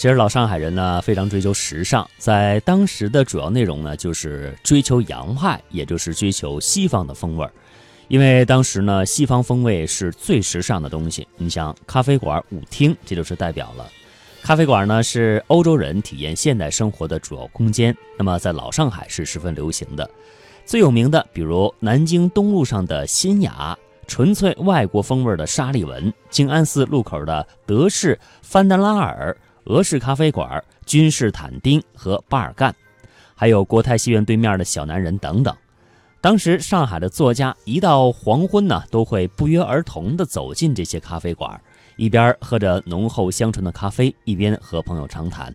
其实老上海人呢非常追求时尚，在当时的主要内容呢就是追求洋派，也就是追求西方的风味儿。因为当时呢西方风味是最时尚的东西。你像咖啡馆、舞厅，这就是代表了。咖啡馆呢是欧洲人体验现代生活的主要空间，那么在老上海是十分流行的。最有名的，比如南京东路上的新雅，纯粹外国风味的沙利文；静安寺路口的德式范德拉尔。俄式咖啡馆、君士坦丁和巴尔干，还有国泰戏院对面的小男人等等。当时上海的作家一到黄昏呢，都会不约而同地走进这些咖啡馆，一边喝着浓厚香醇的咖啡，一边和朋友长谈。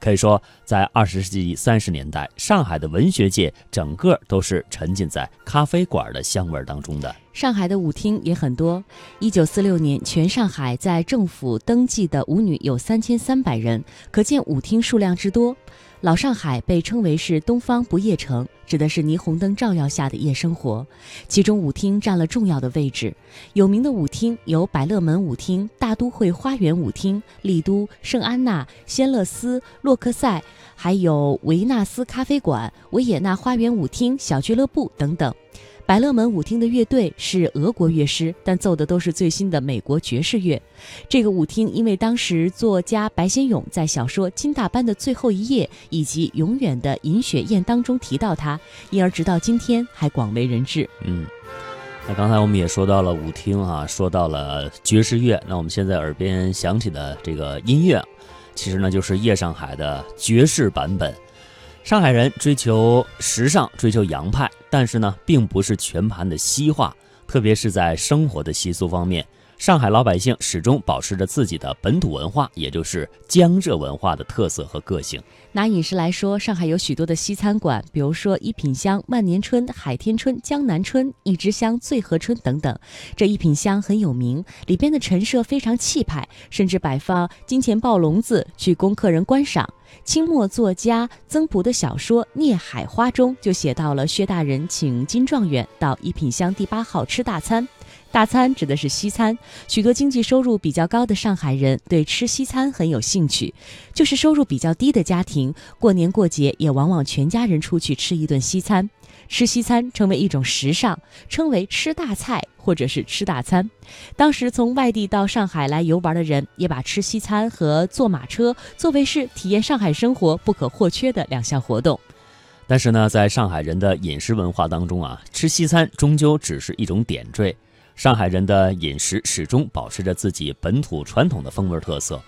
可以说，在二十世纪三十年代，上海的文学界整个都是沉浸在咖啡馆的香味当中的。上海的舞厅也很多。一九四六年，全上海在政府登记的舞女有三千三百人，可见舞厅数量之多。老上海被称为是东方不夜城，指的是霓虹灯照耀下的夜生活，其中舞厅占了重要的位置。有名的舞厅有百乐门舞厅、大都会花园舞厅、丽都、圣安娜、仙乐斯、洛克塞，还有维纳斯咖啡馆、维也纳花园舞厅、小俱乐部等等。百乐门舞厅的乐队是俄国乐师，但奏的都是最新的美国爵士乐。这个舞厅因为当时作家白先勇在小说《金大班的最后一夜》以及《永远的尹雪艳》当中提到它，因而直到今天还广为人知。嗯，那刚才我们也说到了舞厅啊，说到了爵士乐。那我们现在耳边响起的这个音乐，其实呢就是夜上海的爵士版本。上海人追求时尚，追求洋派，但是呢，并不是全盘的西化，特别是在生活的习俗方面，上海老百姓始终保持着自己的本土文化，也就是江浙文化的特色和个性。拿饮食来说，上海有许多的西餐馆，比如说一品香、万年春、海天春、江南春、一枝香、醉和春等等。这一品香很有名，里边的陈设非常气派，甚至摆放金钱豹笼子去供客人观赏。清末作家曾朴的小说《孽海花》中就写到了薛大人请金状元到一品香第八号吃大餐。大餐指的是西餐，许多经济收入比较高的上海人对吃西餐很有兴趣。就是收入比较低的家庭，过年过节也往往全家人出去吃一顿西餐。吃西餐成为一种时尚，称为吃大菜或者是吃大餐。当时从外地到上海来游玩的人，也把吃西餐和坐马车作为是体验上海生活不可或缺的两项活动。但是呢，在上海人的饮食文化当中啊，吃西餐终究只是一种点缀。上海人的饮食始终保持着自己本土传统的风味特色。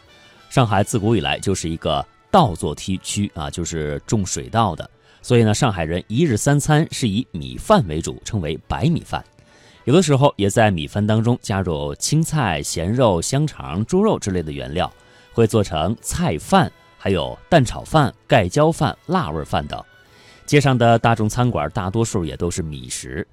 上海自古以来就是一个稻作地区啊，就是种水稻的。所以呢，上海人一日三餐是以米饭为主，称为白米饭。有的时候也在米饭当中加入青菜、咸肉、香肠、猪肉之类的原料，会做成菜饭，还有蛋炒饭、盖浇饭、辣味饭等。街上的大众餐馆大多数也都是米食。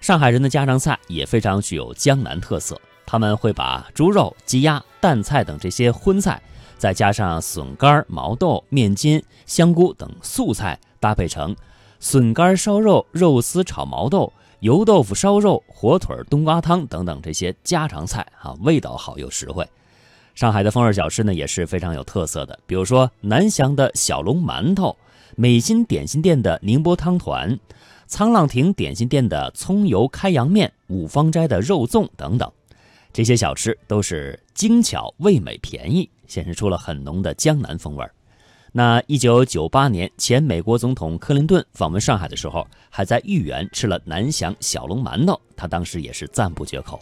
上海人的家常菜也非常具有江南特色，他们会把猪肉、鸡鸭、蛋菜等这些荤菜，再加上笋干、毛豆、面筋、香菇等素菜。搭配成笋干烧肉、肉丝炒毛豆、油豆腐烧肉、火腿冬瓜汤等等这些家常菜啊，味道好又实惠。上海的风味小吃呢也是非常有特色的，比如说南翔的小笼馒头、美心点心店的宁波汤团、沧浪亭点心店的葱油开阳面、五芳斋的肉粽等等，这些小吃都是精巧、味美、便宜，显示出了很浓的江南风味。那一九九八年，前美国总统克林顿访问上海的时候，还在豫园吃了南翔小笼馒头，他当时也是赞不绝口。